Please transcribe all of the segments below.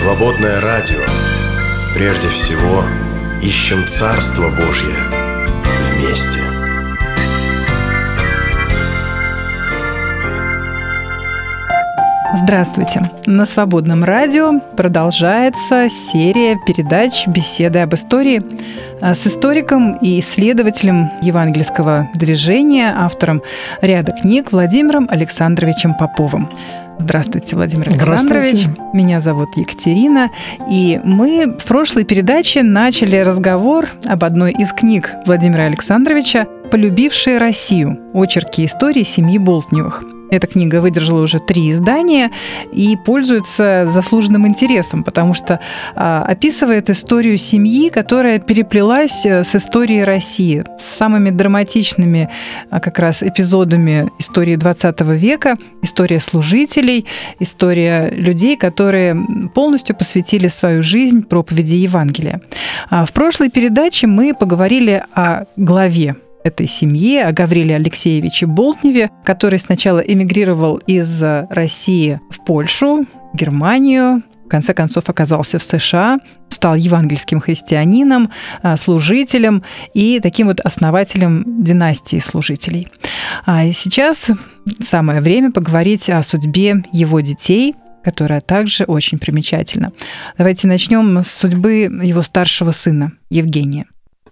Свободное радио. Прежде всего, ищем Царство Божье Здравствуйте! На Свободном радио продолжается серия передач «Беседы об истории» с историком и исследователем евангельского движения, автором ряда книг Владимиром Александровичем Поповым. Здравствуйте, Владимир Александрович. Меня зовут Екатерина. И мы в прошлой передаче начали разговор об одной из книг Владимира Александровича «Полюбившие Россию. Очерки истории семьи Болтневых». Эта книга выдержала уже три издания и пользуется заслуженным интересом, потому что а, описывает историю семьи, которая переплелась э, с историей России, с самыми драматичными а, как раз эпизодами истории 20 века, история служителей, история людей, которые полностью посвятили свою жизнь проповеди Евангелия. А в прошлой передаче мы поговорили о главе этой семье, о Гавриле Алексеевиче Болтневе, который сначала эмигрировал из России в Польшу, Германию, в конце концов оказался в США, стал евангельским христианином, а, служителем и таким вот основателем династии служителей. А сейчас самое время поговорить о судьбе его детей, которая также очень примечательна. Давайте начнем с судьбы его старшего сына Евгения.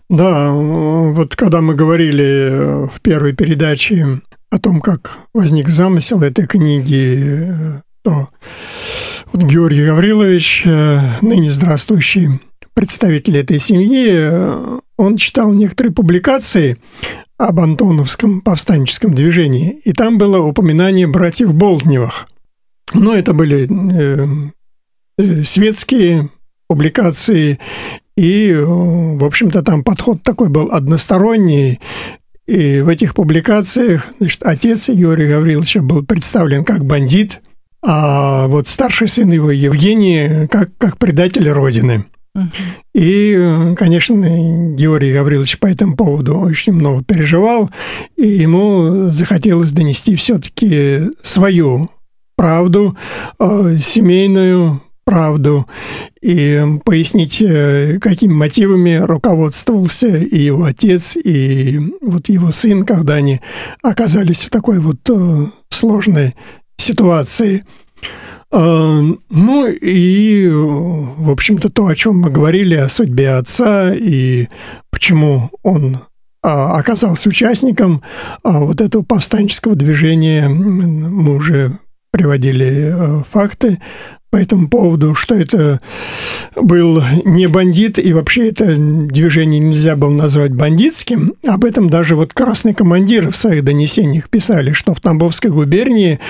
Да, вот когда мы говорили э, в первой передаче о том, как возник замысел этой книги, э, то вот Георгий Гаврилович, э, ныне здравствующий представитель этой семьи, он читал некоторые публикации об Антоновском повстанческом движении, и там было упоминание братьев Болтневых. Но это были светские публикации, и, в общем-то, там подход такой был односторонний. И в этих публикациях значит, отец Георгия Гавриловича был представлен как бандит, а вот старший сын его, Евгений, как, как предатель Родины. И, конечно, Георгий Гаврилович по этому поводу очень много переживал, и ему захотелось донести все-таки свою правду, э, семейную, правду и пояснить, э, какими мотивами руководствовался и его отец, и вот его сын, когда они оказались в такой вот э, сложной ситуации. Э, ну и, в общем-то, то, о чем мы говорили, о судьбе отца и почему он а, оказался участником а, вот этого повстанческого движения, мы уже приводили факты по этому поводу, что это был не бандит, и вообще это движение нельзя было назвать бандитским. Об этом даже вот красный командир в своих донесениях писали, что в Тамбовской губернии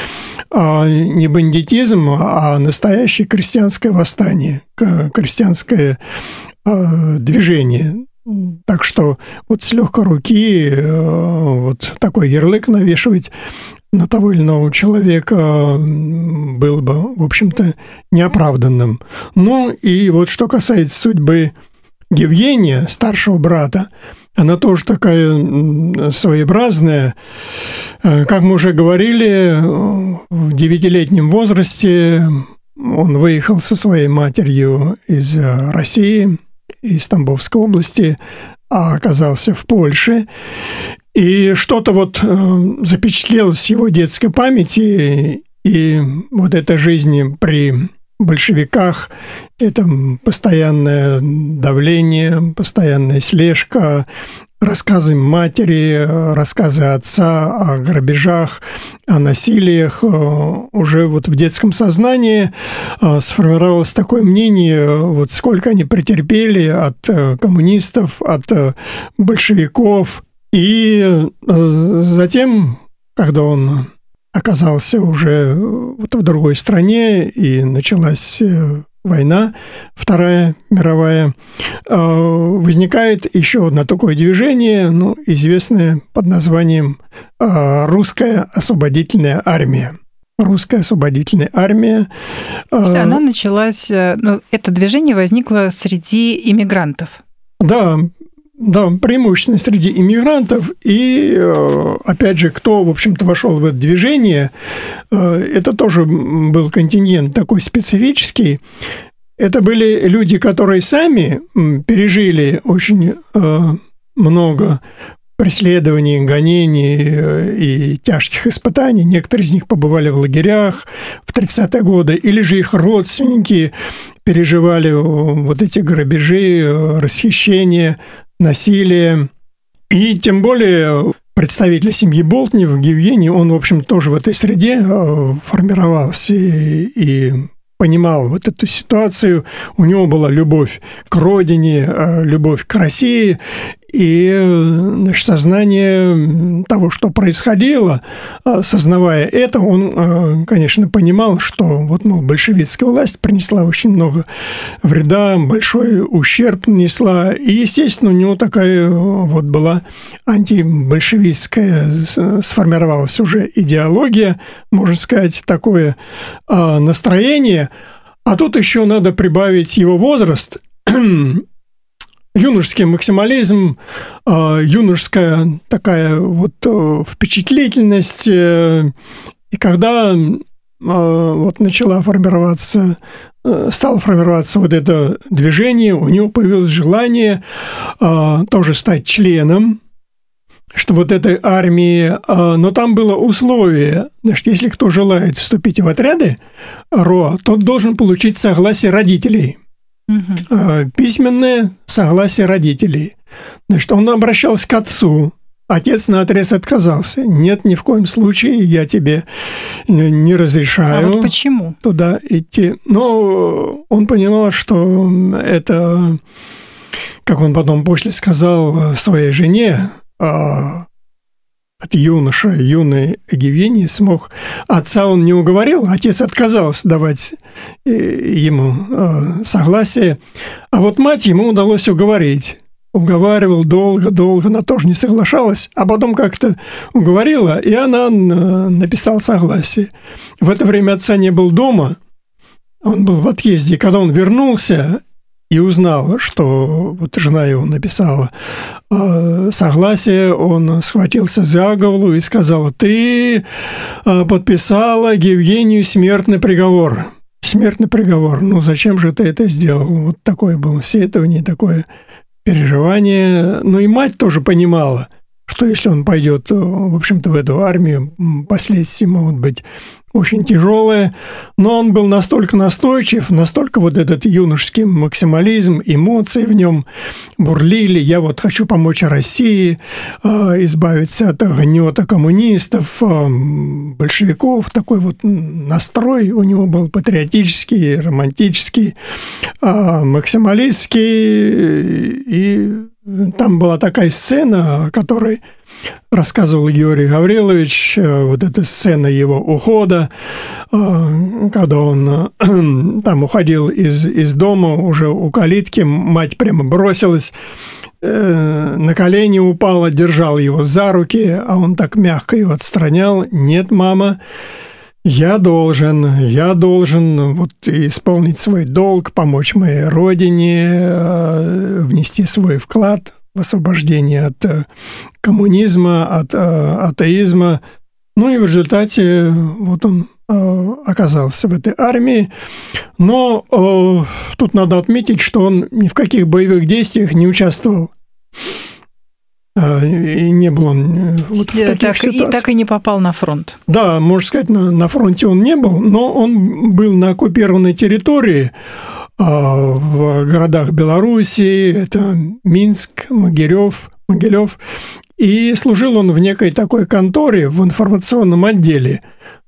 а, не бандитизм, а настоящее крестьянское восстание, крестьянское а, движение. Так что вот с легкой руки э, вот такой ярлык навешивать на того или иного человека было бы, в общем-то, неоправданным. Ну и вот что касается судьбы Евгения, старшего брата, она тоже такая своеобразная. Э, как мы уже говорили, в девятилетнем возрасте он выехал со своей матерью из России, из Тамбовской области, а оказался в Польше. И что-то вот э, запечатлелось в его детской памяти, и вот эта жизнь при большевиках – это постоянное давление, постоянная слежка, рассказы матери, рассказы отца о грабежах, о насилиях. Уже вот в детском сознании э, сформировалось такое мнение, вот сколько они претерпели от э, коммунистов, от большевиков – и э, затем, когда он оказался уже вот в другой стране и началась э, война, Вторая мировая, э, возникает еще одно такое движение, ну, известное под названием «Русская освободительная армия». Русская освободительная армия. Она началась, ну, это движение возникло среди иммигрантов. Да, да, преимущественно среди иммигрантов. И, э, опять же, кто, в общем-то, вошел в это движение, э, это тоже был контингент такой специфический. это были люди, которые сами пережили очень э, много преследований, гонений и тяжких испытаний. Некоторые из них побывали в лагерях в 30-е годы, или же их родственники переживали вот эти грабежи, расхищения, насилие. И тем более представитель семьи Болтнев, Евгений, он, в общем, тоже в этой среде э, формировался и, и понимал вот эту ситуацию. У него была любовь к родине, э, любовь к России, и значит, сознание того, что происходило, э, сознавая это, он, э, конечно, понимал, что вот, мол, большевистская власть принесла очень много вреда, большой ущерб нанесла. И, естественно, у него такая вот была антибольшевистская, сформировалась уже идеология, можно сказать, такое настроение. А тут еще надо прибавить его возраст – юношеский максимализм, а, юношеская такая вот э, впечатлительность. Э, и когда а, вот начала формироваться, э, стало формироваться вот это движение, у него появилось желание а, тоже стать членом что вот этой армии, но там было условие, значит, если кто желает вступить в отряды РО, тот должен получить согласие родителей – угу. письменное согласие родителей. Значит, он обращался к отцу, Отец на отрез отказался. Нет, ни в коем случае я тебе не разрешаю. А вот почему? Туда идти. Но он понимал, что это, как он потом после сказал своей жене, а, от юноша, юный Евгений смог. Отца он не уговорил, отец отказался давать э, ему э, согласие. А вот мать ему удалось уговорить. Уговаривал долго-долго, она тоже не соглашалась, а потом как-то уговорила, и она э, написала согласие. В это время отца не был дома, он был в отъезде. Когда он вернулся, и узнал, что вот жена его написала э, согласие, он схватился за голову и сказал, ты э, подписала Евгению смертный приговор. Смертный приговор. Ну, зачем же ты это сделал? Вот такое было сетование, такое переживание. Ну, и мать тоже понимала, что если он пойдет, в общем-то, в эту армию, последствия могут быть очень тяжелое, но он был настолько настойчив, настолько вот этот юношеский максимализм, эмоции в нем бурлили. Я вот хочу помочь России, а, избавиться от гнета коммунистов, а, большевиков. Такой вот настрой у него был патриотический, романтический, а, максималистский. И там была такая сцена, о которой рассказывал Георгий Гаврилович, э, вот эта сцена его ухода, э, когда он э, там уходил из, из дома, уже у калитки, мать прямо бросилась, на колени упала, держал его за руки, а он так мягко его отстранял. «Нет, мама, я должен, я должен вот исполнить свой долг, помочь моей родине, внести свой вклад в освобождение от э, коммунизма, от э, атеизма. Ну и в результате вот он э, оказался в этой армии. Но тут надо отметить, что он ни в каких боевых действиях не участвовал. И не был он вот в таких так, ситуациях. И так и не попал на фронт. Да, можно сказать, на, на фронте он не был, но он был на оккупированной территории. В городах Белоруссии, это Минск, Могилев, Могилев. И служил он в некой такой конторе в информационном отделе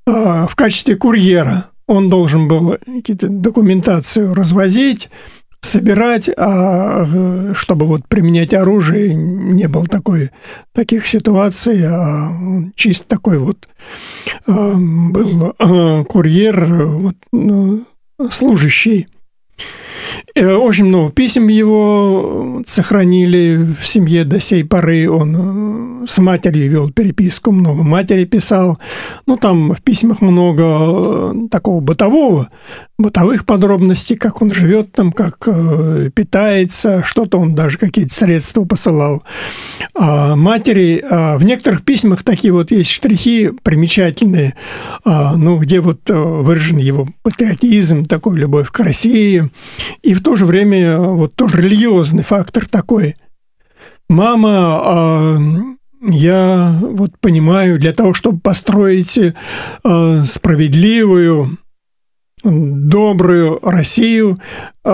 а, в качестве курьера. Он должен был какие-то документацию развозить, собирать, а чтобы вот применять оружие, не было такой, таких ситуаций, а чисто такой вот а, был курьер, вот, ну, служащий очень много писем его сохранили в семье до сей поры. Он э, с матерью вел переписку, много матери писал. Ну, там в письмах много э, такого бытового, бытовых подробностей, как он живет там, как э, питается, что-то он даже какие-то средства посылал а матери. А в некоторых письмах такие вот есть штрихи примечательные, а, ну, где вот э, выражен его патриотизм, такой любовь к России, и в то же время э, вот тоже религиозный фактор такой. Мама а, я вот понимаю, для того, чтобы построить э, справедливую, добрую Россию, э,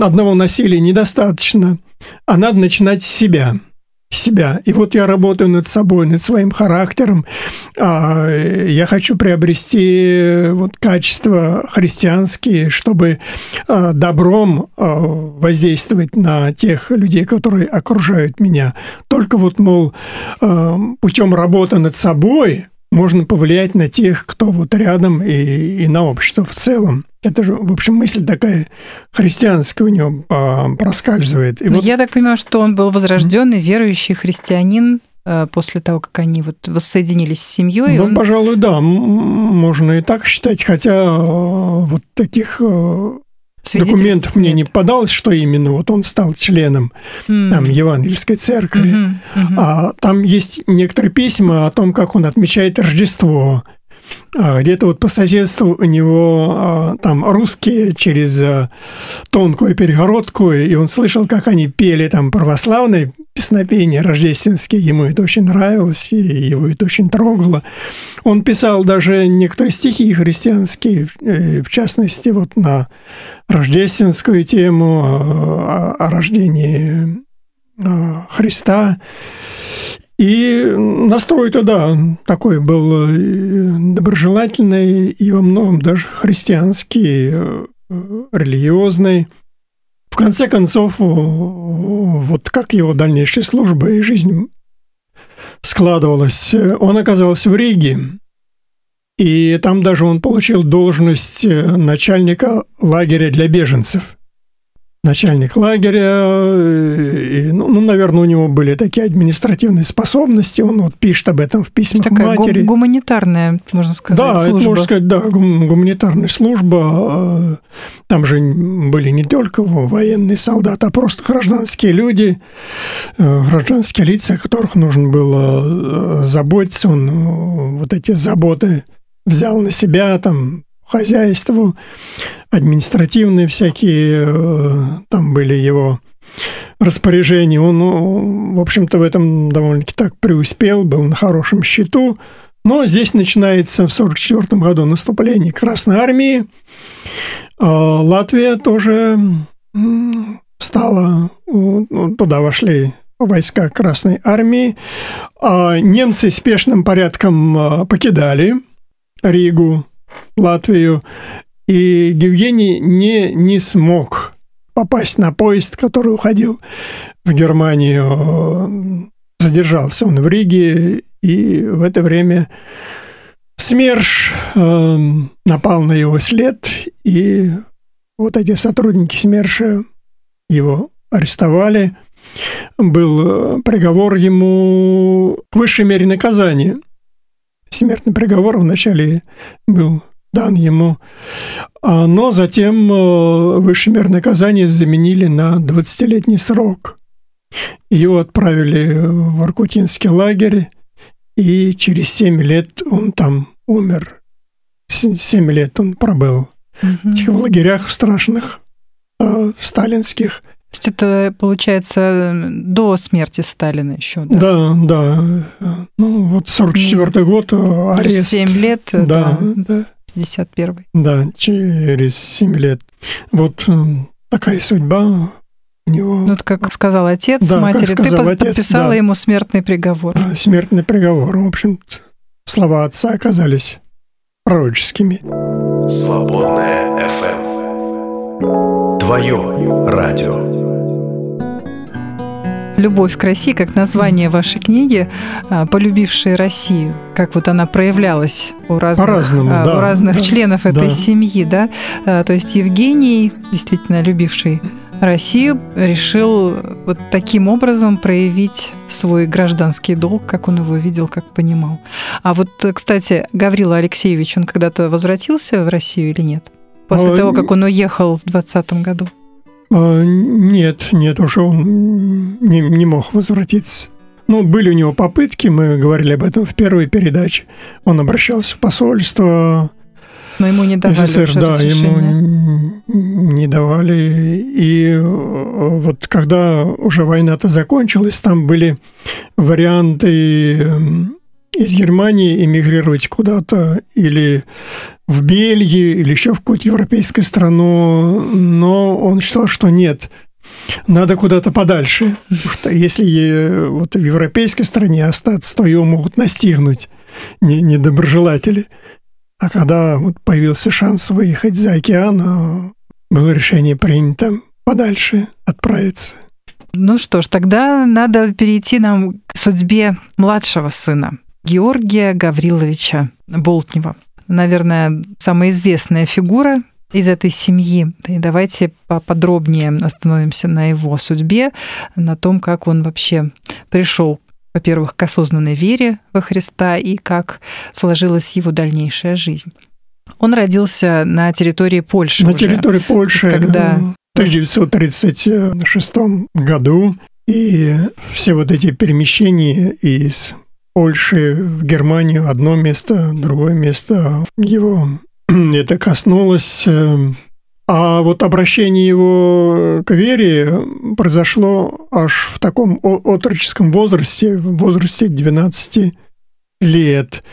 одного насилия недостаточно, а надо начинать с себя – себя. И вот я работаю над собой, над своим характером. А, я хочу приобрести вот качества христианские, чтобы а, добром а, воздействовать на тех людей, которые окружают меня. Только вот, мол, путем работы над собой можно повлиять на тех, кто вот рядом и, и на общество в целом. Это же, в общем, мысль такая христианская у него а, проскальзывает. И вот... Я так понимаю, что он был возрожденный, верующий христианин а, после того, как они вот воссоединились с семьей. Ну, он... пожалуй, да, можно и так считать, хотя а, вот таких документов мне нет. не подалось, что именно вот он стал членом mm. там Евангельской церкви. Mm-hmm. Mm-hmm. А там есть некоторые письма о том, как он отмечает Рождество. А, где-то вот по соседству у него а, там русские через а, тонкую перегородку, и он слышал, как они пели там православные песнопения рождественские, ему это очень нравилось, и его это очень трогало. Он писал даже некоторые стихи христианские, э, в частности, вот на рождественскую тему о рождении Христа. И настрой туда такой был э, доброжелательный и во многом даже христианский, э, религиозный. В конце концов, вот как его дальнейшая служба и жизнь складывалась, он оказался в Риге, и там даже он получил должность э, начальника лагеря для беженцев начальник лагеря, и, ну, ну, наверное, у него были такие административные способности, он вот пишет об этом в письмах Такая матери. гуманитарная, можно сказать, да, служба. это можно сказать, да, гуманитарная служба. Там же были не только военные солдаты, а просто гражданские люди, э, гражданские лица, о которых нужно было э, заботиться. Он э, вот эти заботы взял на себя, там, хозяйству, административные всякие, э, там были его распоряжения. Он, ну, в общем-то, в этом довольно-таки так преуспел, был на хорошем счету. Но здесь начинается в 1944 году наступление Красной Армии. А Латвия тоже стала, ну, туда вошли войска Красной Армии. А немцы спешным порядком а, покидали Ригу, Латвию, и Евгений не, не смог попасть на поезд, который уходил в Германию. Задержался он в Риге, и в это время СМЕРШ э, напал на его след, и вот эти сотрудники СМЕРШа его арестовали. Был приговор ему к высшей мере наказания. Смертный приговор вначале был дан ему. А, но затем э, высшее мерное наказание заменили на 20-летний срок. Его отправили в Аркутинский лагерь, и через 7 лет он там умер. 7 лет он пробыл в этих лагерях страшных, э, сталинских. То есть это, получается, до смерти Сталина еще, да? Да, да. Ну, вот 44 год, э, арест. 7 лет, да. Да, да. 51 Да, через 7 лет. Вот э, такая судьба у него. Ну, вот как сказал отец да, матери, сказал ты отец, подписала да. ему смертный приговор. Да, смертный приговор. В общем, слова отца оказались пророческими. Свободная FM. Твое радио. «Любовь к России», как название вашей книги, а, полюбившие Россию, как вот она проявлялась у разных, а, да, у разных да, членов этой да. семьи, да? А, то есть Евгений, действительно любивший Россию, решил вот таким образом проявить свой гражданский долг, как он его видел, как понимал. А вот, кстати, Гаврила Алексеевич, он когда-то возвратился в Россию или нет? После а, того, как он уехал в 2020 году? А, нет, нет, уже он не, не мог возвратиться. Ну, были у него попытки, мы говорили об этом в первой передаче. Он обращался в посольство. Но ему не давали СССР, да, ему не давали. И э, вот когда уже война-то закончилась, там были варианты эм, из Германии эмигрировать куда-то или в Бельгию, или еще в какую-то европейскую страну, но он считал, что нет, надо куда-то подальше, потому что если вот в европейской стране остаться, то его могут настигнуть недоброжелатели. А когда вот появился шанс выехать за океан, было решение принято подальше отправиться. Ну что ж, тогда надо перейти нам к судьбе младшего сына. Георгия Гавриловича Болтнева. Наверное, самая известная фигура из этой семьи. И давайте поподробнее остановимся на его судьбе, на том, как он вообще пришел, во-первых, к осознанной вере во Христа и как сложилась его дальнейшая жизнь. Он родился на территории Польши. На уже, территории Польши когда... в 1936 году. И все вот эти перемещения из Польши в Германию одно место, другое место его это коснулось. Э, а вот обращение его к вере произошло аж в таком отроческом возрасте, в возрасте 12 лет.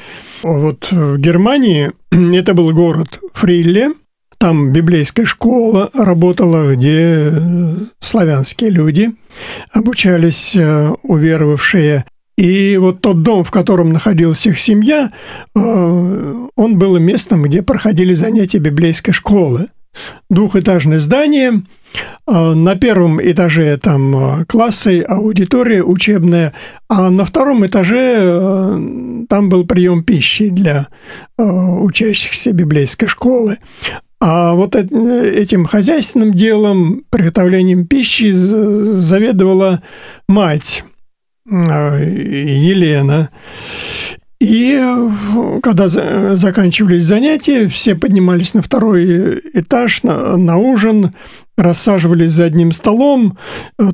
Вот в Германии это был город Фрилле, там библейская школа работала, где славянские люди обучались, э, уверовавшие и вот тот дом, в котором находилась их семья, э, он был местом, где проходили занятия библейской школы. Двухэтажное здание, э, на первом этаже там э, классы, аудитория учебная, а на втором этаже там был прием пищи для учащихся библейской школы. А вот этим хозяйственным делом, приготовлением пищи заведовала мать Елена. И когда заканчивались занятия, все поднимались на второй этаж на, на ужин, рассаживались за одним столом.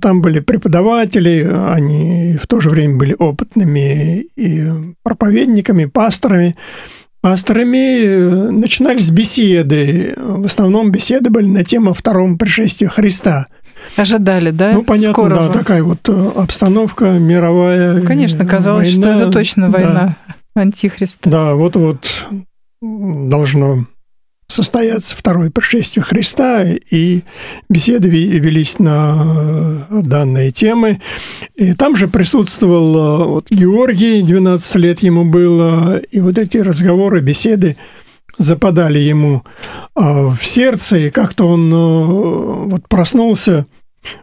Там были преподаватели, они в то же время были опытными и проповедниками, пасторами. Пасторами начинались беседы. В основном беседы были на тему второго пришествия Христа – Ожидали, да? Ну, понятно, Скорого. да, такая вот э, обстановка мировая. Ну, конечно, казалось, война, что это точно война да. Антихриста. Да, вот-вот должно состояться второе пришествие Христа, и беседы велись на э, данные темы. И там же присутствовал э, вот, Георгий, 12 лет ему было, и вот эти разговоры, беседы западали ему в сердце, и как-то он вот проснулся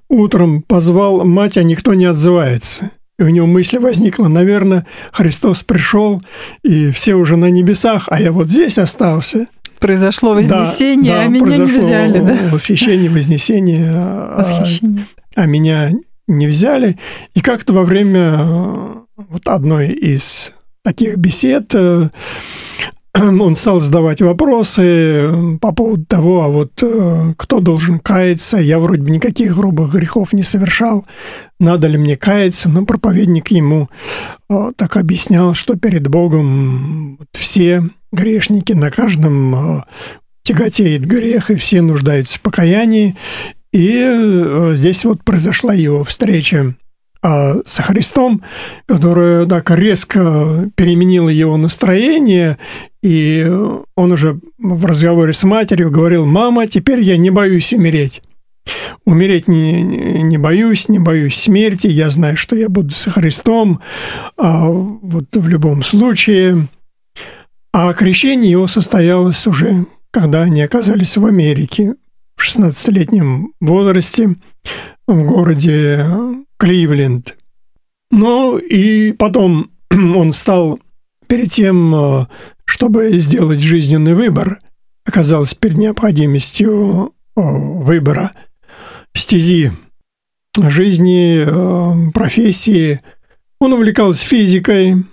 Утром позвал мать, а никто не отзывается. И у него мысль возникла, наверное, Христос пришел, и все уже на небесах, а я вот здесь остался. Произошло вознесение, да, да, а меня не взяли, да? Восхищение, вознесение, а, Восхищение. А, а меня не взяли. И как-то во время вот одной из таких бесед э, он стал задавать вопросы по поводу того, а вот э, кто должен каяться, я вроде бы никаких грубых грехов не совершал, надо ли мне каяться, но проповедник ему э, так объяснял, что перед Богом все грешники, на каждом э, тяготеет грех, и все нуждаются в покаянии, и здесь вот произошла его встреча а, со Христом, которая так резко переменила его настроение, и он уже в разговоре с матерью говорил, «Мама, теперь я не боюсь умереть». Умереть не, не боюсь, не боюсь смерти, я знаю, что я буду со Христом, а вот в любом случае. А крещение его состоялось уже, когда они оказались в Америке в 16-летнем возрасте в городе Кливленд. Ну и потом он стал перед тем, э, чтобы сделать жизненный выбор, оказался перед необходимостью э, выбора стези жизни, э, профессии. Он увлекался физикой,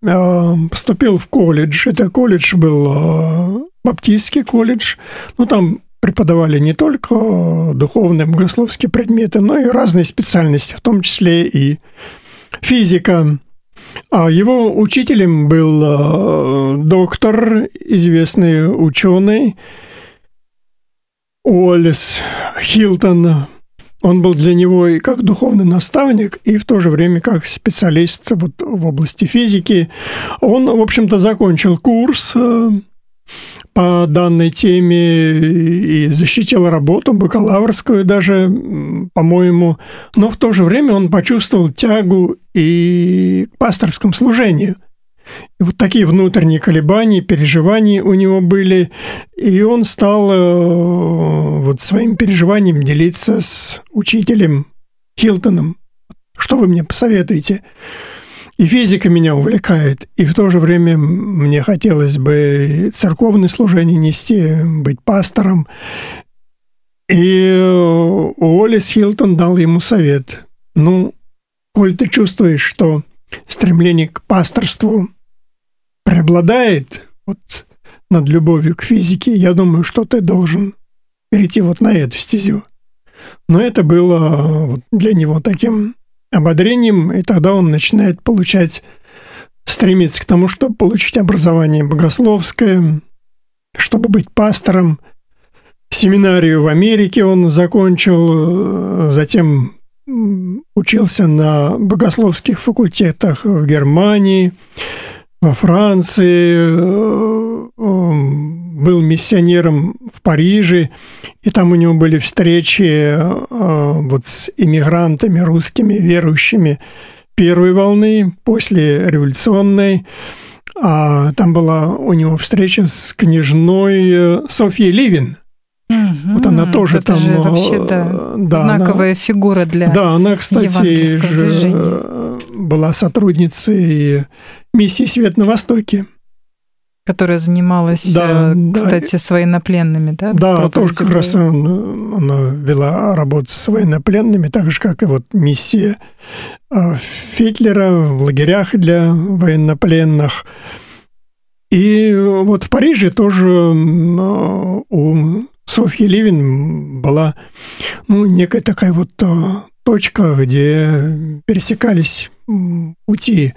поступил в колледж. Это колледж был баптистский колледж. Ну, там преподавали не только духовные богословские предметы, но и разные специальности, в том числе и физика. А его учителем был э, доктор, известный ученый Уоллес Хилтон. Он был для него и как духовный наставник, и в то же время как специалист вот в области физики. Он, в общем-то, закончил курс э, по данной теме и защитил работу, бакалаврскую даже, по-моему. Но в то же время он почувствовал тягу и к пасторскому служению. И вот такие внутренние колебания, переживания у него были, и он стал э, вот своим переживанием делиться с учителем Хилтоном. Что вы мне посоветуете? И физика меня увлекает, и в то же время мне хотелось бы церковное служение нести, быть пастором. И Уоллес Хилтон дал ему совет. Ну, коль ты чувствуешь, что стремление к пасторству преобладает вот над любовью к физике, я думаю, что ты должен перейти вот на эту стезю. Но это было вот для него таким ободрением, и тогда он начинает получать, стремиться к тому, чтобы получить образование богословское, чтобы быть пастором. Семинарию в Америке он закончил, затем учился на богословских факультетах в Германии, во Франции, был миссионером в Париже, и там у него были встречи э, вот с иммигрантами русскими, верующими первой волны, после революционной. А там была у него встреча с княжной э, Софьей Ливин. Угу, вот она тоже это там... Же вообще, да, да, знаковая она, фигура для Да, она, кстати, же была сотрудницей миссии «Свет на Востоке» которая занималась, да, э, кстати, да. с военнопленными, да? Да, тоже как раз он, она вела работу с военнопленными, так же, как и вот миссия э, Фитлера в лагерях для военнопленных. И вот в Париже тоже у Софьи Ливин была ну, некая такая вот э, точка, где пересекались пути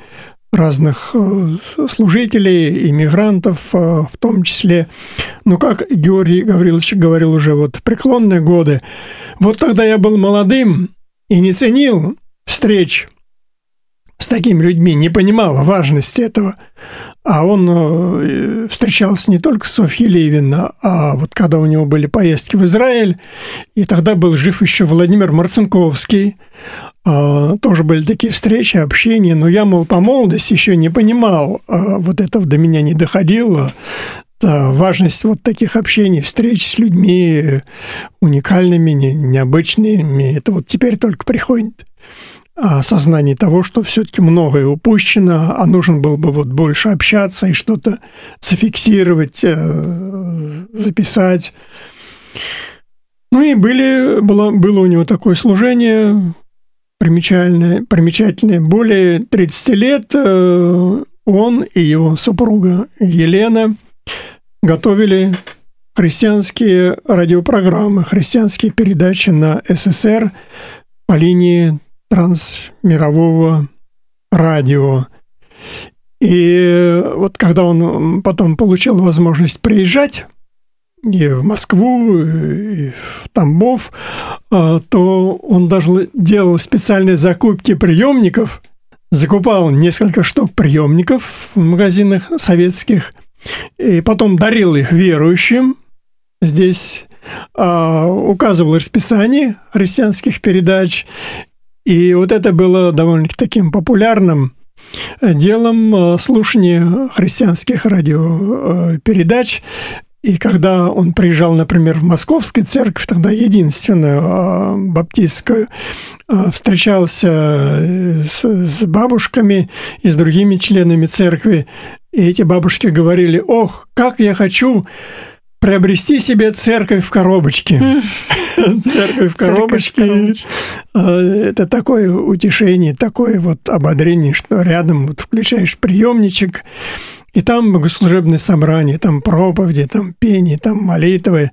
разных э, служителей, иммигрантов э, в том числе. Но как Георгий Гаврилович говорил уже вот в преклонные годы, вот тогда я был молодым и не ценил встреч с такими людьми, не понимал важности этого. А он э, встречался не только с Софьей Левина, а вот когда у него были поездки в Израиль, и тогда был жив еще Владимир Марцинковский, а, тоже были такие встречи, общения, но я, мол, по молодости еще не понимал, а вот этого до меня не доходило, важность вот таких общений, встреч с людьми уникальными, необычными, это вот теперь только приходит осознание того, что все-таки многое упущено, а нужен был бы вот больше общаться и что-то зафиксировать, э, записать. Ну и были, было, было у него такое служение примечательное, примечательное. Более 30 лет э, он и его супруга Елена готовили христианские радиопрограммы, христианские передачи на СССР по линии трансмирового радио. И вот когда он потом получил возможность приезжать и в Москву, и в Тамбов, а, то он даже делал специальные закупки приемников, закупал несколько штук приемников в магазинах советских, и потом дарил их верующим здесь, а, указывал расписание христианских передач, и вот это было довольно-таки таким популярным делом э, слушания христианских радиопередач. И когда он приезжал, например, в Московскую церковь, тогда единственную э, баптистскую, э, встречался с бабушками и с другими членами церкви, и эти бабушки говорили, ох, как я хочу приобрести себе церковь в коробочке. Церковь в коробочке. А, это такое утешение, такое вот ободрение, что рядом вот включаешь приемничек, И там богослужебные собрания, там проповеди, там пение, там молитвы.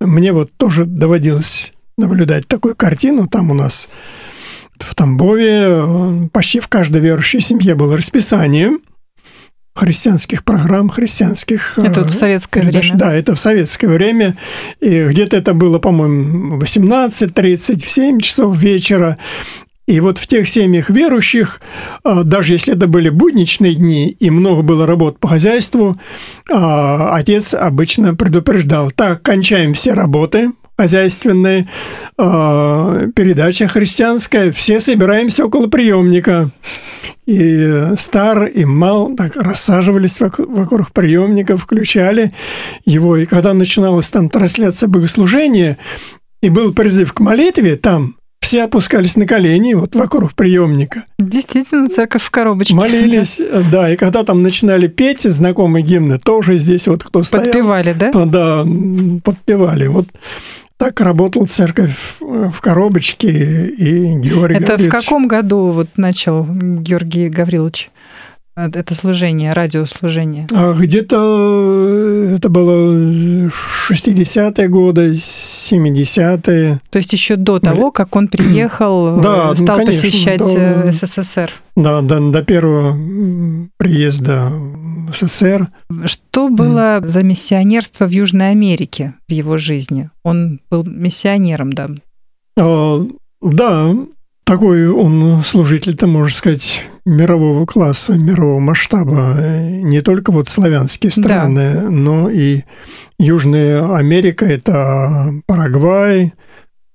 Мне вот тоже доводилось наблюдать такую картину. Там у нас в Тамбове почти в каждой верующей семье было расписание христианских программ, христианских... Это вот в советское передач. время. Да, это в советское время. И где-то это было, по-моему, 18.30, в 7 часов вечера. И вот в тех семьях верующих, а, даже если это были будничные дни и много было работ по хозяйству, а, отец обычно предупреждал, так, кончаем все работы, хозяйственные, а, передача христианская, все собираемся около приемника. И стар, и мал так рассаживались вокруг, вокруг приемника, включали его. И когда начиналась там трансляция богослужения, и был призыв к молитве там, все опускались на колени вот вокруг приемника. Действительно, церковь в коробочке. Молились, да, и когда там начинали петь знакомые гимны, тоже здесь вот кто стоял. Подпевали, да? Да, подпевали. Вот так работала церковь в коробочке, и Георгий Это Гаврилович... в каком году вот начал Георгий Гаврилович? это служение, радиослужение? А где-то э, это было 60-е годы, 70-е. То есть еще до того, как он приехал, да, стал ну, конечно, посещать до, э, СССР? Да, до, до первого приезда СССР. Что было за миссионерство в Южной Америке в его жизни? Он был миссионером, да? А, да, такой он служитель-то, можно сказать, мирового класса, мирового масштаба. Не только вот славянские страны, да. но и Южная Америка – это Парагвай,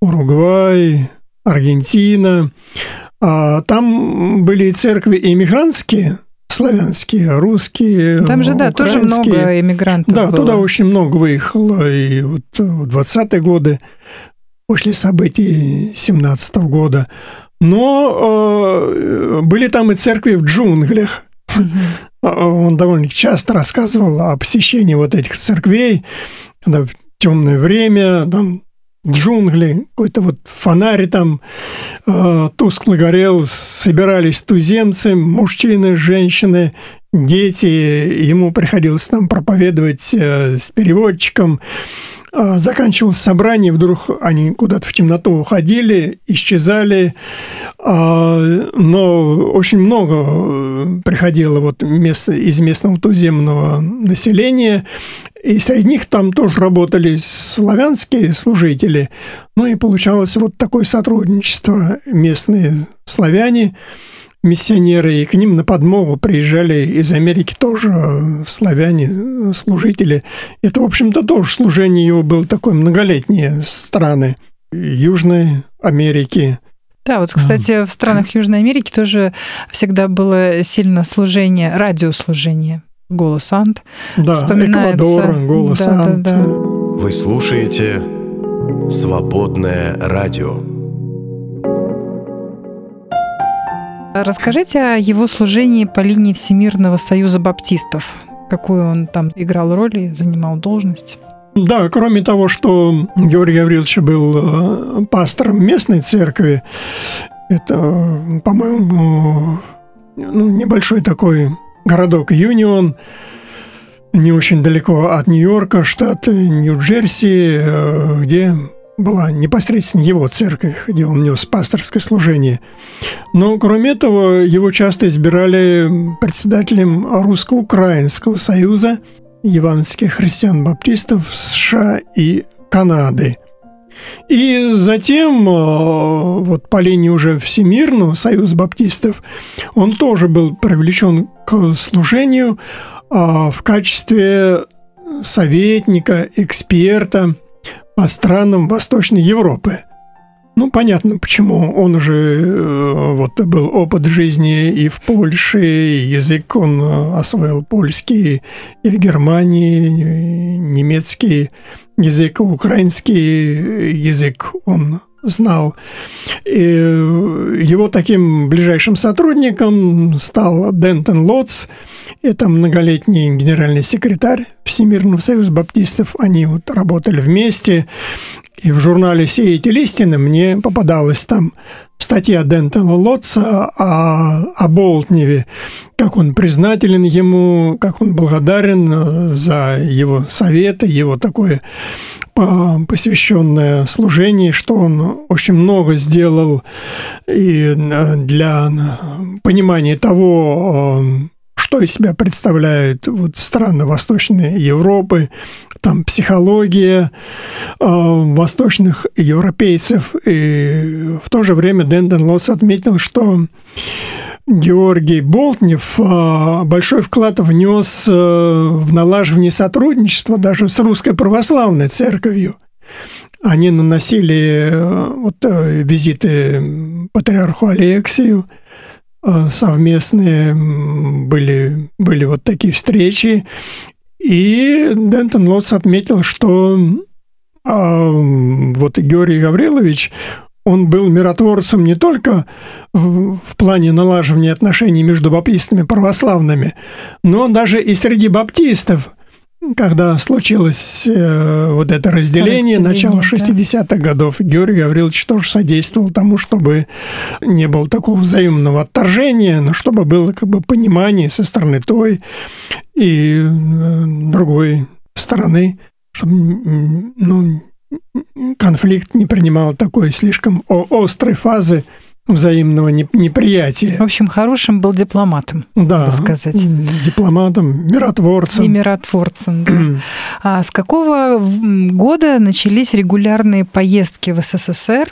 Уругвай, Аргентина. А там были и церкви иммигрантские, славянские, русские, Там же, да, тоже много иммигрантов Да, было. туда очень много выехало. И вот в 20-е годы, после событий 17 -го года, но э, были там и церкви в джунглях. Он довольно часто рассказывал о посещении вот этих церквей, когда в темное время, там джунгли, какой-то вот фонарь там э, тускло горел, собирались туземцы, мужчины, женщины, дети, ему приходилось там проповедовать э, с переводчиком, заканчивалось собрание, вдруг они куда-то в темноту уходили, исчезали, а, но очень много э, приходило вот из местного туземного населения, и среди них там тоже работали славянские служители, ну и получалось вот такое сотрудничество местные славяне – миссионеры, и к ним на подмогу приезжали из Америки тоже э, славяне, э, служители. Это, в общем-то, тоже служение его было такое многолетние страны Южной Америки, да, вот, кстати, в странах Южной Америки тоже всегда было сильно служение, радиослужение. Голос Ант. Да, Эквадор, Голос да, Ант. Да, да. Вы слушаете «Свободное радио». Расскажите о его служении по линии Всемирного союза баптистов. Какую он там играл роль и занимал должность? Да, кроме того, что Георгий Гаврилович был э, пастором местной церкви, это, по-моему, ну, небольшой такой городок Юнион, не очень далеко от Нью-Йорка, штат Нью-Джерси, э, где была непосредственно его церковь, где он нес пасторское служение. Но, кроме этого, его часто избирали председателем Русско-Украинского союза евангельских христиан-баптистов США и Канады. И затем, э, вот по линии уже Всемирного союза баптистов, он тоже был привлечен к служению а, в качестве советника, эксперта – по странам Восточной Европы. Ну, понятно, почему. Он уже, э, вот, был опыт жизни и в Польше, и язык он э, освоил польский, и в Германии, немецкий язык, украинский язык он знал. И его таким ближайшим сотрудником стал Дентон Лотс. Это многолетний генеральный секретарь Всемирного союза баптистов. Они вот работали вместе. И в журнале «Сеятель истины» мне попадалась там статья Дентела Лотца о, о Болтневе, как он признателен ему, как он благодарен за его советы, его такое посвященное служение, что он очень много сделал и для понимания того, что из себя представляют вот страны Восточной Европы, там психология э, восточных европейцев. И в то же время Дэндон Лотс отметил, что Георгий Болтнев э, большой вклад внес э, в налаживание сотрудничества даже с Русской Православной Церковью. Они наносили э, вот, визиты патриарху Алексию – Э, совместные были, были вот такие встречи. И Дентон Лотс отметил, что а, вот Георгий Гаврилович, он был миротворцем не только в, в плане налаживания отношений между баптистами и православными, но даже и среди баптистов – когда случилось э, вот это разделение, разделение начало 60-х да. годов, Георгий Гаврилович тоже содействовал тому, чтобы не было такого взаимного отторжения, но чтобы было как бы понимание со стороны той и э, другой стороны, чтобы ну, конфликт не принимал такой слишком острой фазы, взаимного неприятия. В общем, хорошим был дипломатом, да, надо сказать. Дипломатом, миротворцем. И миротворцем, да. а с какого года начались регулярные поездки в СССР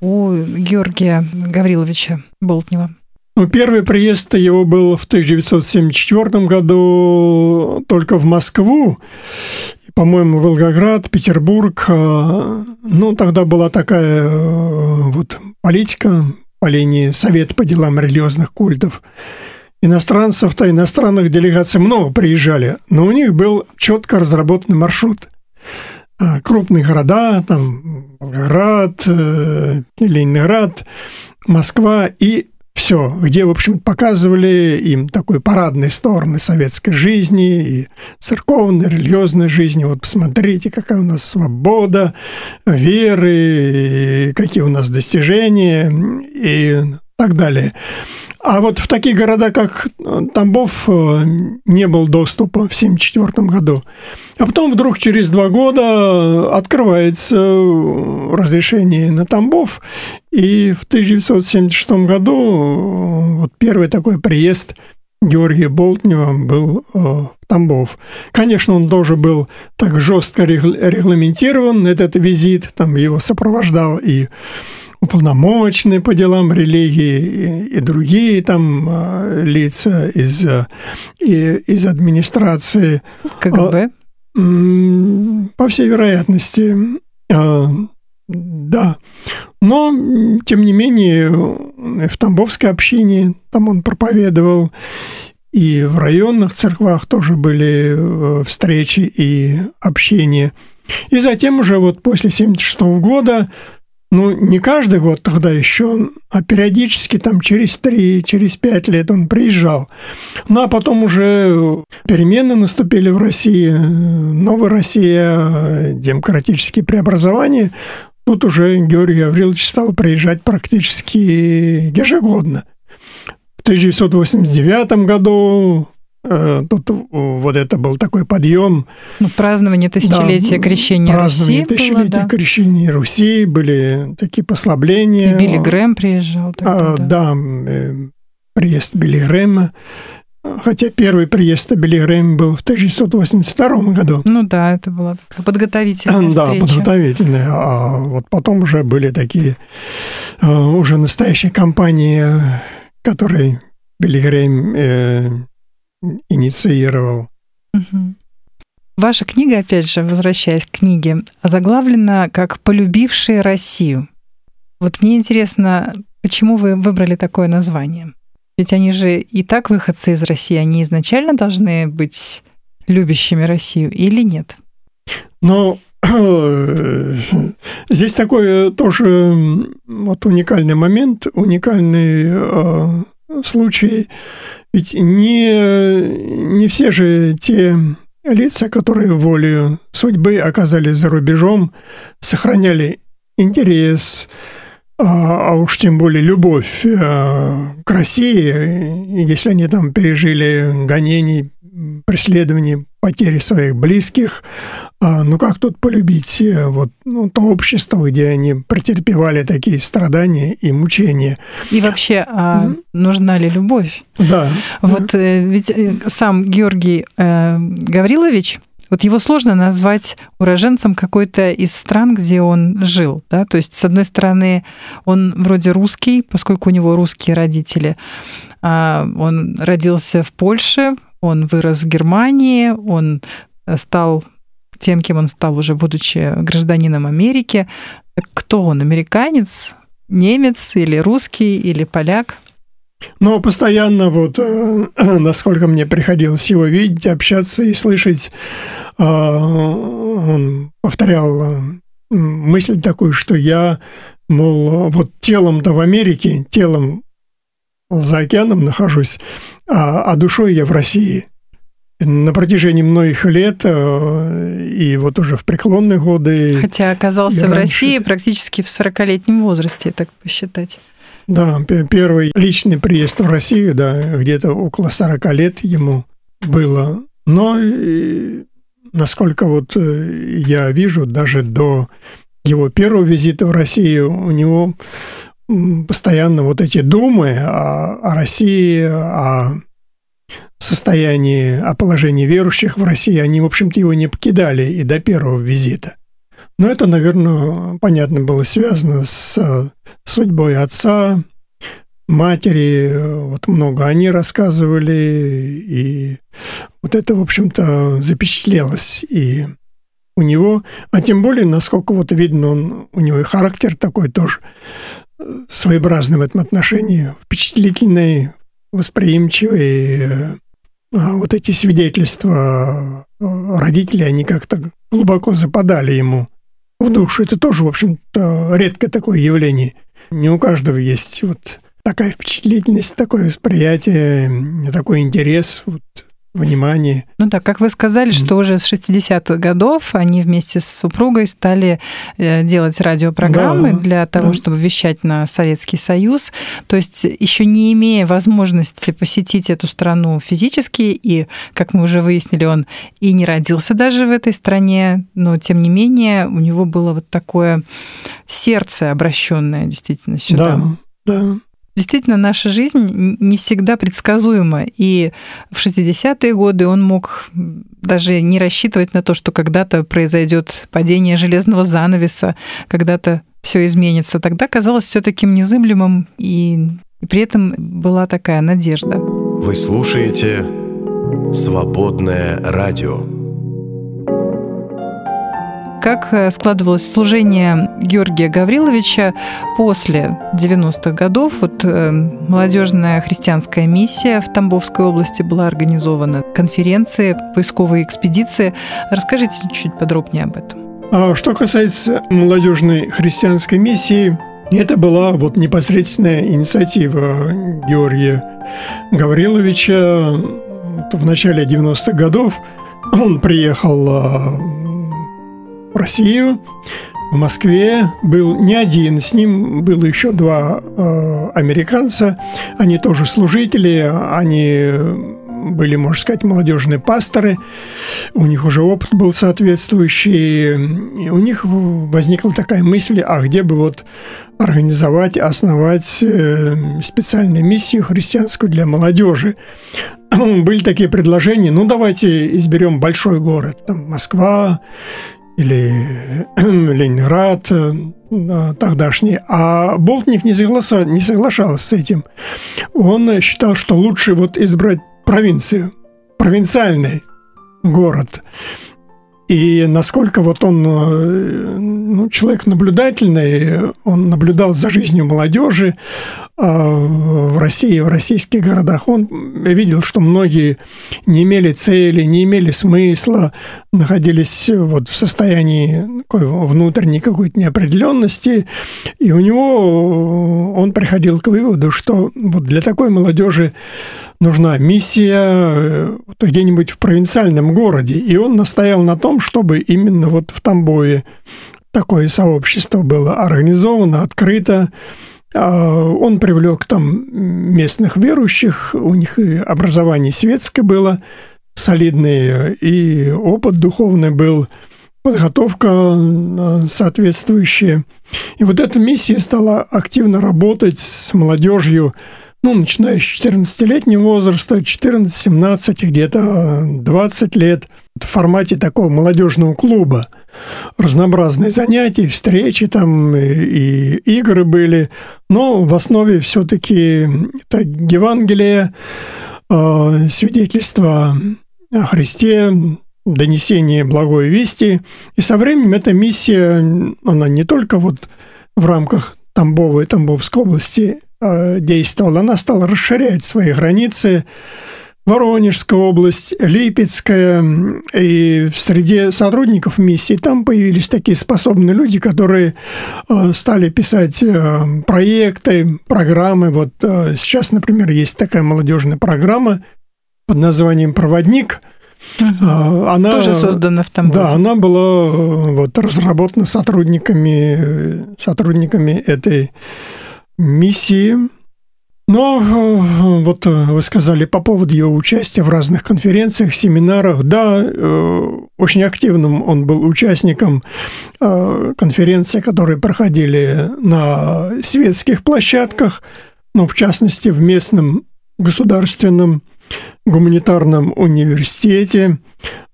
у Георгия Гавриловича Болтнева? Ну, первый приезд его был в 1974 году только в Москву, по-моему, Волгоград, Петербург. А, ну, тогда была такая э, вот политика по линии Совета по делам религиозных культов. Иностранцев-то, иностранных делегаций много приезжали, но у них был четко разработанный маршрут. А, крупные города, там Волгоград, э, Ленинград, Москва и все, где, в общем, показывали им такой парадной стороны советской жизни и церковной, религиозной жизни. Вот посмотрите, какая у нас свобода, веры, какие у нас достижения и так далее. А вот в такие города, как Тамбов, э, не был доступа в 1974 году. А потом вдруг через два года открывается разрешение на Тамбов. И в 1976 году э, вот первый такой приезд Георгия Болтнева был э, в Тамбов. Конечно, он тоже был так жестко регламентирован, этот визит, там его сопровождал и уполномоченные по делам религии и, и другие там а, лица из, и, из администрации. КГБ? А, по всей вероятности, да. Но, тем не менее, в Тамбовской общине там он проповедовал, и в районных церквах тоже были э, встречи и общения. И затем уже вот после 1976 года ну, не каждый год тогда еще, а периодически там через три, через пять лет он приезжал. Ну, а потом уже перемены наступили в России, новая Россия, демократические преобразования. Тут уже Георгий Гаврилович стал приезжать практически ежегодно. В 1989 году Э, тут вот это был такой подъем. Ну, празднование тысячелетия да, крещения празднование Руси. Тысячелетия было, да. крещения Руси, были такие послабления. И Билли Грэм приезжал. Тогда, а, да, да э, приезд Билли Грэма. Хотя первый приезд Билли Грэм был в 1982 году. Ну да, это была такая подготовительная Да, встреча. подготовительная. А вот потом уже были такие э, уже настоящие компании, которые Билли Грэм инициировал. Угу. Ваша книга, опять же, возвращаясь к книге, заглавлена как «Полюбившие Россию». Вот мне интересно, почему вы выбрали такое название? Ведь они же и так выходцы из России, они изначально должны быть любящими Россию или нет? Ну, здесь такой тоже вот уникальный момент, уникальный э, случай. Ведь не, не все же те лица, которые волею судьбы оказались за рубежом, сохраняли интерес, а, а уж тем более любовь э, к России, если они там пережили гонений, преследований, потери своих близких, а, ну как тут полюбить э, вот ну, то общество, где они претерпевали такие страдания и мучения? И вообще, а mm-hmm. нужна ли любовь? Да. Вот да. Э, ведь сам Георгий Гаврилович вот его сложно назвать уроженцем какой-то из стран, где он жил. Да? То есть, с одной стороны, он вроде русский, поскольку у него русские родители. А, он родился в Польше, он вырос в Германии, он стал тем, кем он стал уже будучи гражданином Америки. Кто он, американец, немец или русский или поляк? Но постоянно вот, э, насколько мне приходилось его видеть, общаться и слышать, э, он повторял э, мысль такую, что я, мол, вот телом-то в Америке, телом за океаном нахожусь, а, а душой я в России. На протяжении многих лет и вот уже в преклонные годы. Хотя оказался в раньше... России практически в 40-летнем возрасте, так посчитать. Да, первый личный приезд в Россию, да, где-то около 40 лет ему было. Но, насколько вот э, я вижу, даже до его первого визита в Россию у него постоянно вот эти думы о, о России, о состоянии, о положении верующих в России, они, в общем-то, его не покидали и до первого визита. Но это, наверное, понятно было связано с э, судьбой отца, матери, вот много они рассказывали, и вот это, в общем-то, запечатлелось и у него, а тем более, насколько вот видно, он, у него и характер такой тоже э, своеобразный в этом отношении, впечатлительный, восприимчивый. А вот эти свидетельства э, родителей, они как-то глубоко западали ему в душу. Это тоже, в общем-то, редкое такое явление. Не у каждого есть вот такая впечатлительность, такое восприятие, такой интерес вот, внимание. Ну да, как вы сказали, что уже с 60-х годов они вместе с супругой стали э, делать радиопрограммы да, для того, да. чтобы вещать на Советский Союз. То есть еще не имея возможности посетить эту страну физически, и, как мы уже выяснили, он и не родился даже в этой стране, но тем не менее у него было вот такое сердце обращенное действительно сюда. Да, да. Действительно, наша жизнь не всегда предсказуема. И в 60-е годы он мог даже не рассчитывать на то, что когда-то произойдет падение железного занавеса, когда-то все изменится. Тогда казалось все таким незыблемым, и, и при этом была такая надежда. Вы слушаете «Свободное радио». Как э, складывалось служение Георгия Гавриловича после 90-х годов? Вот э, молодежная христианская миссия в Тамбовской области была организована, конференции, поисковые экспедиции. Расскажите чуть подробнее об этом. А что касается молодежной христианской миссии, это была вот непосредственная инициатива Георгия Гавриловича в начале 90-х годов. Он приехал а, Россию, в Москве был не один, с ним было еще два э, американца, они тоже служители, они были, можно сказать, молодежные пасторы, у них уже опыт был соответствующий, и у них возникла такая мысль, а где бы вот организовать, основать э, специальную миссию христианскую для молодежи. Были такие предложения, ну давайте изберем большой город, там Москва или Ленинград э, тогдашний. А Болтнев не, согласа, не соглашался с этим. Он считал, что лучше вот избрать провинцию, провинциальный город. И насколько вот он э, ну, человек наблюдательный, он наблюдал за жизнью молодежи в России, в российских городах. Он видел, что многие не имели цели, не имели смысла, находились вот в состоянии такой внутренней какой-то неопределенности. И у него он приходил к выводу, что вот для такой молодежи нужна миссия э, где-нибудь в провинциальном городе. И он настоял на том, чтобы именно вот в Тамбове такое сообщество было организовано, открыто. А, он привлек там местных верующих, у них и образование светское было солидное, и опыт духовный был, подготовка э, соответствующая. И вот эта миссия стала активно работать с молодежью ну, начиная с 14-летнего возраста, 14-17, где-то 20 лет, в формате такого молодежного клуба. Разнообразные занятия, встречи там и, и игры были, но в основе все-таки это Евангелие, э, свидетельство о Христе, донесение благой вести. И со временем эта миссия, она не только вот в рамках Тамбова и Тамбовской области Э, действовала, она стала расширять свои границы. Воронежская область, Липецкая, и в среде сотрудников миссии там появились такие способные люди, которые э, стали писать э, проекты, программы. Вот сейчас, например, есть такая молодежная программа под названием «Проводник», Угу. Она, Тоже создана в Тамбове. Да, она была вот, разработана сотрудниками, сотрудниками этой миссии. Но э, вот э, вы сказали по поводу его участия в разных конференциях, семинарах. Да, э, очень активным он был участником конференций, которые проходили на светских площадках, ну, в частности, в местном государственном гуманитарном университете,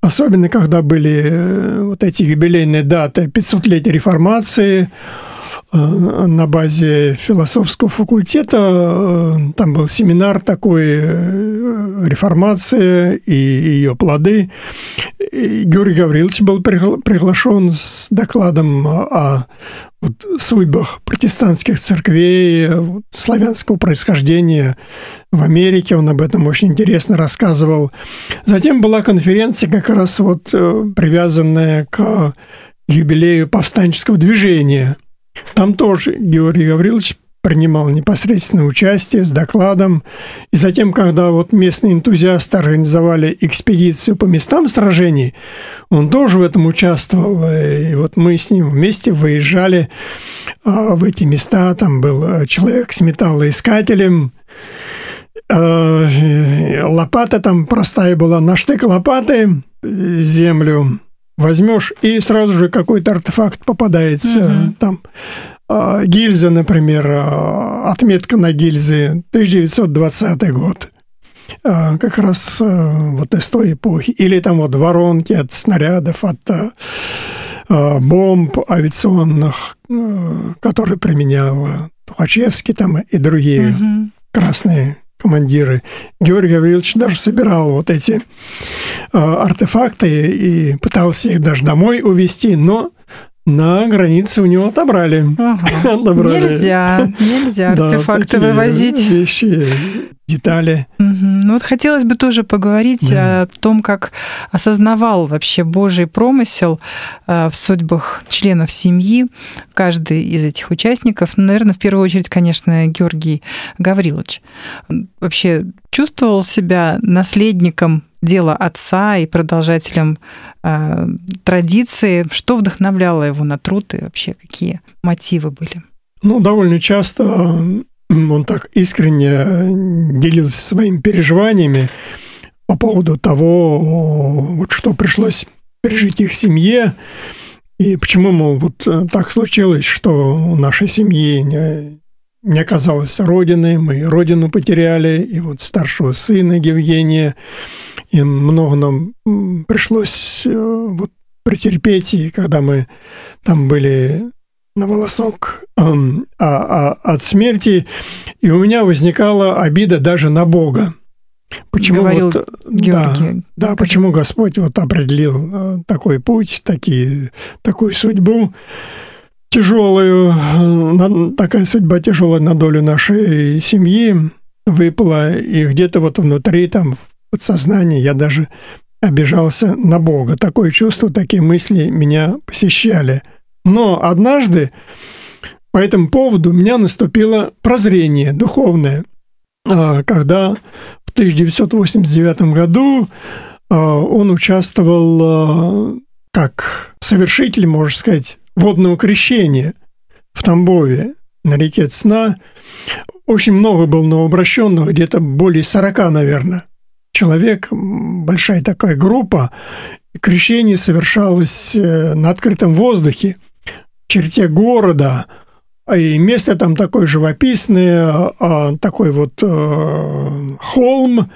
особенно когда были вот эти юбилейные даты 500-летия реформации, Э, на базе философского факультета. Э, там был семинар такой э, «Реформация и ее плоды». И Георгий Гаврилович был приглашен с докладом о вот, судьбах протестантских церквей славянского происхождения в Америке. Он об этом очень интересно рассказывал. Затем была конференция как раз вот привязанная к юбилею повстанческого движения – там тоже Георгий Гаврилович принимал непосредственное участие с докладом. И затем, когда вот местные энтузиасты организовали экспедицию по местам сражений, он тоже в этом участвовал. И вот мы с ним вместе выезжали а, в эти места. Там был человек с металлоискателем, а, лопата там простая была, на штык лопаты землю возьмешь, и сразу же какой-то артефакт попадается угу. там. А, гильза, например, а, отметка на гильзе 1920 год а, как раз вот из той эпохи. Или там вот воронки от снарядов, от бомб авиационных, которые применял Тухачевский там и другие угу. красные командиры. Георгий Гаврилович даже собирал вот эти э, артефакты и пытался их даже домой увезти, но на границе у него отобрали. Ага. отобрали. Нельзя, нельзя артефакты да, вывозить. Вещи, детали. Угу. Ну вот хотелось бы тоже поговорить да. о том, как осознавал вообще Божий промысел э, в судьбах членов семьи каждый из этих участников. Ну, наверное, в первую очередь, конечно, Георгий Гаврилович. Вообще чувствовал себя наследником дела отца и продолжателем э, традиции. Что вдохновляло его на труд и вообще какие мотивы были? Ну, довольно часто он так искренне делился своими переживаниями по поводу того, вот что пришлось пережить их семье, и почему, мол, вот э, так случилось, что у нашей семьи не, не оказалось родины, мы родину потеряли, и вот старшего сына Евгения, и много нам пришлось э, вот претерпеть, и когда мы там были на волосок а, а, от смерти, и у меня возникала обида даже на Бога. Почему Говорил вот, Георгий. Да, да, почему Господь вот определил э, такой путь, такие, такую судьбу. Тяжелую, такая судьба тяжелая на долю нашей семьи выпала, и где-то вот внутри, там, в подсознании я даже обижался на Бога. Такое чувство, такие мысли меня посещали. Но однажды по этому поводу у меня наступило прозрение духовное, а, когда в 1989 году а, он участвовал как совершитель, можно сказать, водного крещения в Тамбове на реке Цна. Очень много было новообращенных, где-то более 40, наверное, человек, большая такая группа. Крещение совершалось э, на открытом воздухе, в черте города – и место там такое живописное, а, такой вот э, холм,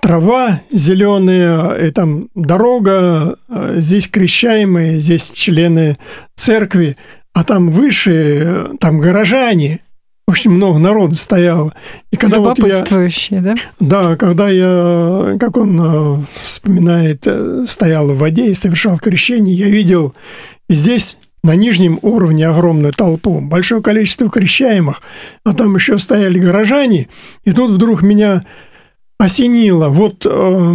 трава зеленая, и там дорога, э, здесь крещаемые, здесь члены церкви, а там выше, там горожане, очень много народу стояло. И когда вот я, да? Да, когда я, как он э, вспоминает, стоял в воде и совершал крещение, я видел здесь на нижнем уровне огромную толпу, большое количество крещаемых, а там еще стояли горожане, и тут вдруг меня осенило, вот э,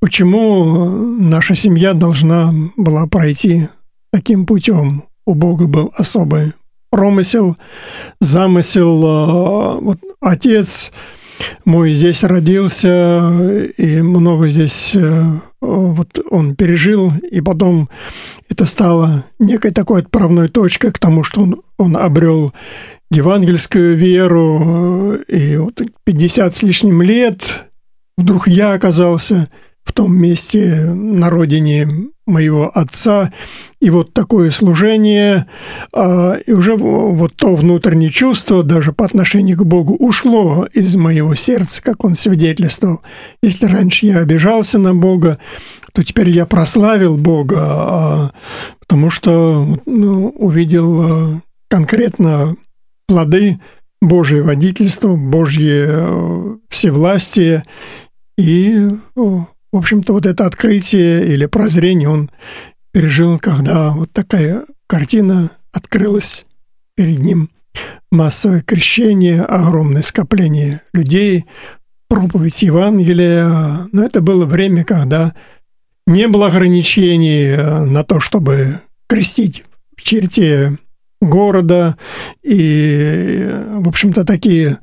почему наша семья должна была пройти таким путем. У Бога был особый промысел, замысел. Э, вот отец мой здесь родился, и много здесь э, вот он пережил, и потом это стало некой такой отправной точкой к тому, что он, он обрел евангельскую веру, э, и вот 50 с лишним лет вдруг я оказался в том месте на родине моего отца, и вот такое служение, а, и уже вот то внутреннее чувство даже по отношению к Богу ушло из моего сердца, как он свидетельствовал. Если раньше я обижался на Бога, то теперь я прославил Бога, а, потому что ну, увидел а, конкретно плоды Божье водительство, Божье всевластие, и в общем-то, вот это открытие или прозрение он пережил, когда вот такая картина открылась перед ним. Массовое крещение, огромное скопление людей, проповедь Евангелия. Но это было время, когда не было ограничений на то, чтобы крестить в черте города. И, в общем-то, такие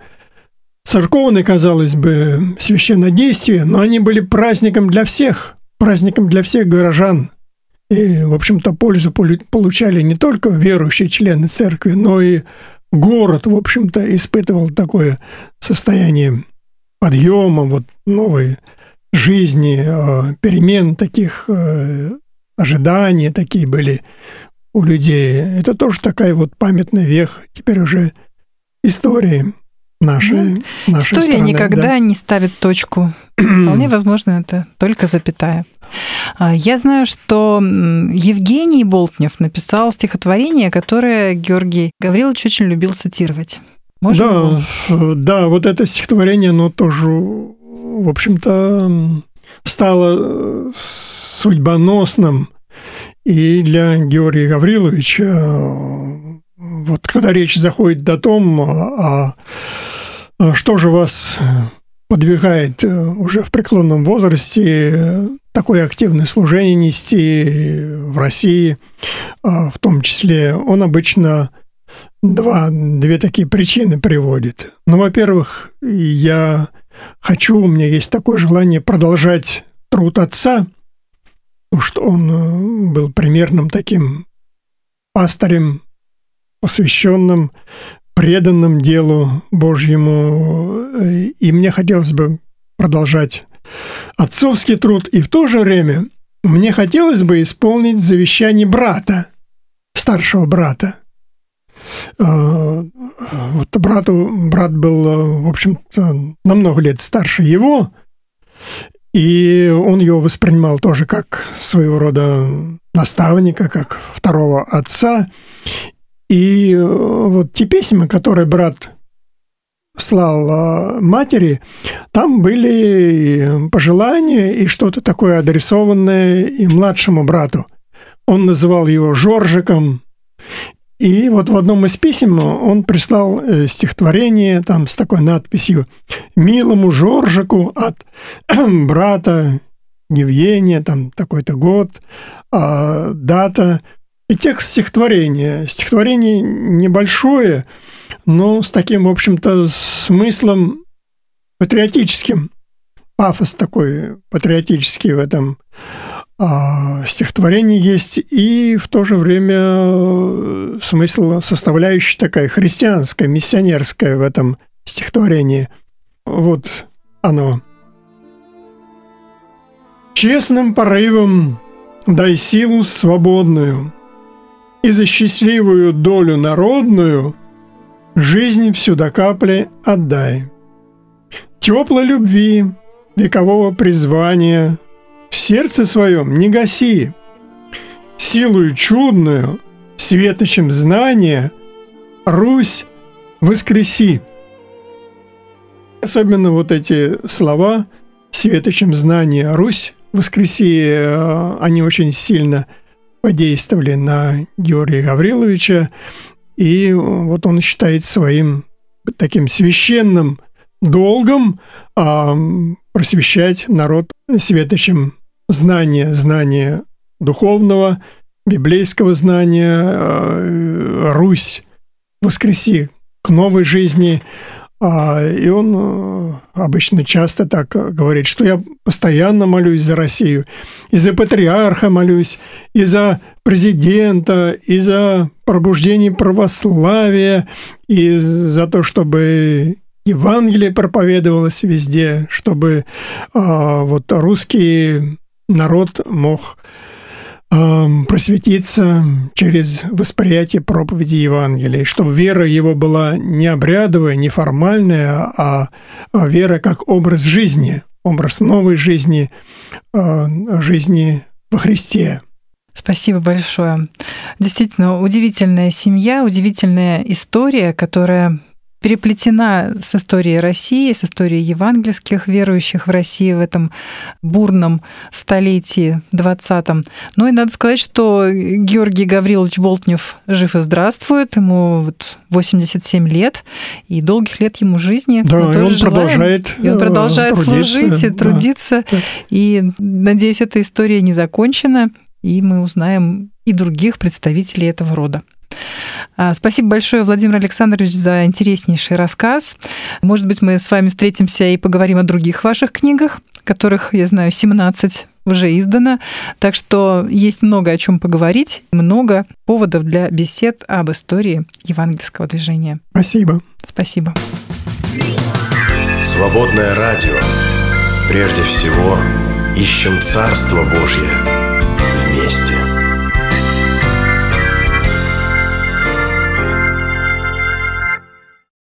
церковные, казалось бы, священнодействия, но они были праздником для всех, праздником для всех горожан. И, в общем-то, пользу получали не только верующие члены церкви, но и город, в общем-то, испытывал такое состояние подъема, вот новой жизни, э, перемен таких, э, ожиданий такие были у людей. Это тоже такая вот памятный вех, теперь уже истории нашей, ну, нашей История страны, никогда да. не ставит точку. Вполне возможно, это только запятая. А, я знаю, что Евгений Болтнев написал стихотворение, которое Георгий Гаврилович очень любил цитировать. Можем да, его? да, вот это стихотворение, оно тоже, в общем-то, стало э, судьбоносным и для Георгия Гавриловича, вот когда речь заходит о том, а, а что же вас подвигает э, уже в преклонном возрасте такое активное служение нести в России, в том числе, он обычно два, две такие причины приводит. Ну, во-первых, я хочу, у меня есть такое желание продолжать труд отца, что он э, был примерным таким пастырем, посвященным, преданным делу Божьему. И мне хотелось бы продолжать отцовский труд. И в то же время мне хотелось бы исполнить завещание брата, старшего брата. А, вот брату, брат был, в общем-то, на много лет старше его, и он его воспринимал тоже как своего рода наставника, как второго отца. И э, вот те письма, которые брат слал э, матери, там были пожелания и что-то такое адресованное и младшему брату. Он называл его Жоржиком. И вот в одном из писем он прислал э, стихотворение там с такой надписью «Милому Жоржику от брата Евгения, там такой-то год, а, дата». И текст стихотворения. Стихотворение небольшое, но с таким, в общем-то, смыслом патриотическим. Пафос такой патриотический в этом а, стихотворение есть и в то же время э, смысл составляющая такая христианская, миссионерская в этом стихотворении. Вот оно. Честным порывом дай силу свободную и за счастливую долю народную жизнь всю до капли отдай. Теплой любви, векового призвания – в сердце своем не гаси. Силою чудную, светочем знания, Русь воскреси. Особенно вот эти слова «светочем знания Русь воскреси», э, они очень сильно подействовали на Георгия Гавриловича, и вот он считает своим таким священным долгом а, просвещать народ светочем знания, знания духовного, библейского знания, э, Русь воскреси к новой жизни. А, и он э, обычно часто так говорит, что я постоянно молюсь за Россию, и за патриарха молюсь, и за президента, и за пробуждение православия, и за то, чтобы Евангелие проповедовалось везде, чтобы а, вот русский народ мог просветиться через восприятие проповеди Евангелия, чтобы вера его была не обрядовая, не формальная, а, а вера как образ жизни, образ новой жизни, а, жизни во Христе. Спасибо большое. Действительно, удивительная семья, удивительная история, которая переплетена с историей России, с историей евангельских верующих в России в этом бурном столетии 20-м. Ну и надо сказать, что Георгий Гаврилович Болтнев жив и здравствует, ему вот 87 лет, и долгих лет ему жизни. Да, и он, продолжает и он продолжает трудиться, служить и трудиться. Да. И, надеюсь, эта история не закончена, и мы узнаем и других представителей этого рода. А, спасибо большое, Владимир Александрович, за интереснейший рассказ. Может быть, мы с вами встретимся и поговорим о других ваших книгах, которых, я знаю, 17 уже издано. Так что есть много о чем поговорить, много поводов для бесед об истории евангельского движения. Спасибо. Спасибо. Свободное радио. Прежде всего, ищем Царство Божье –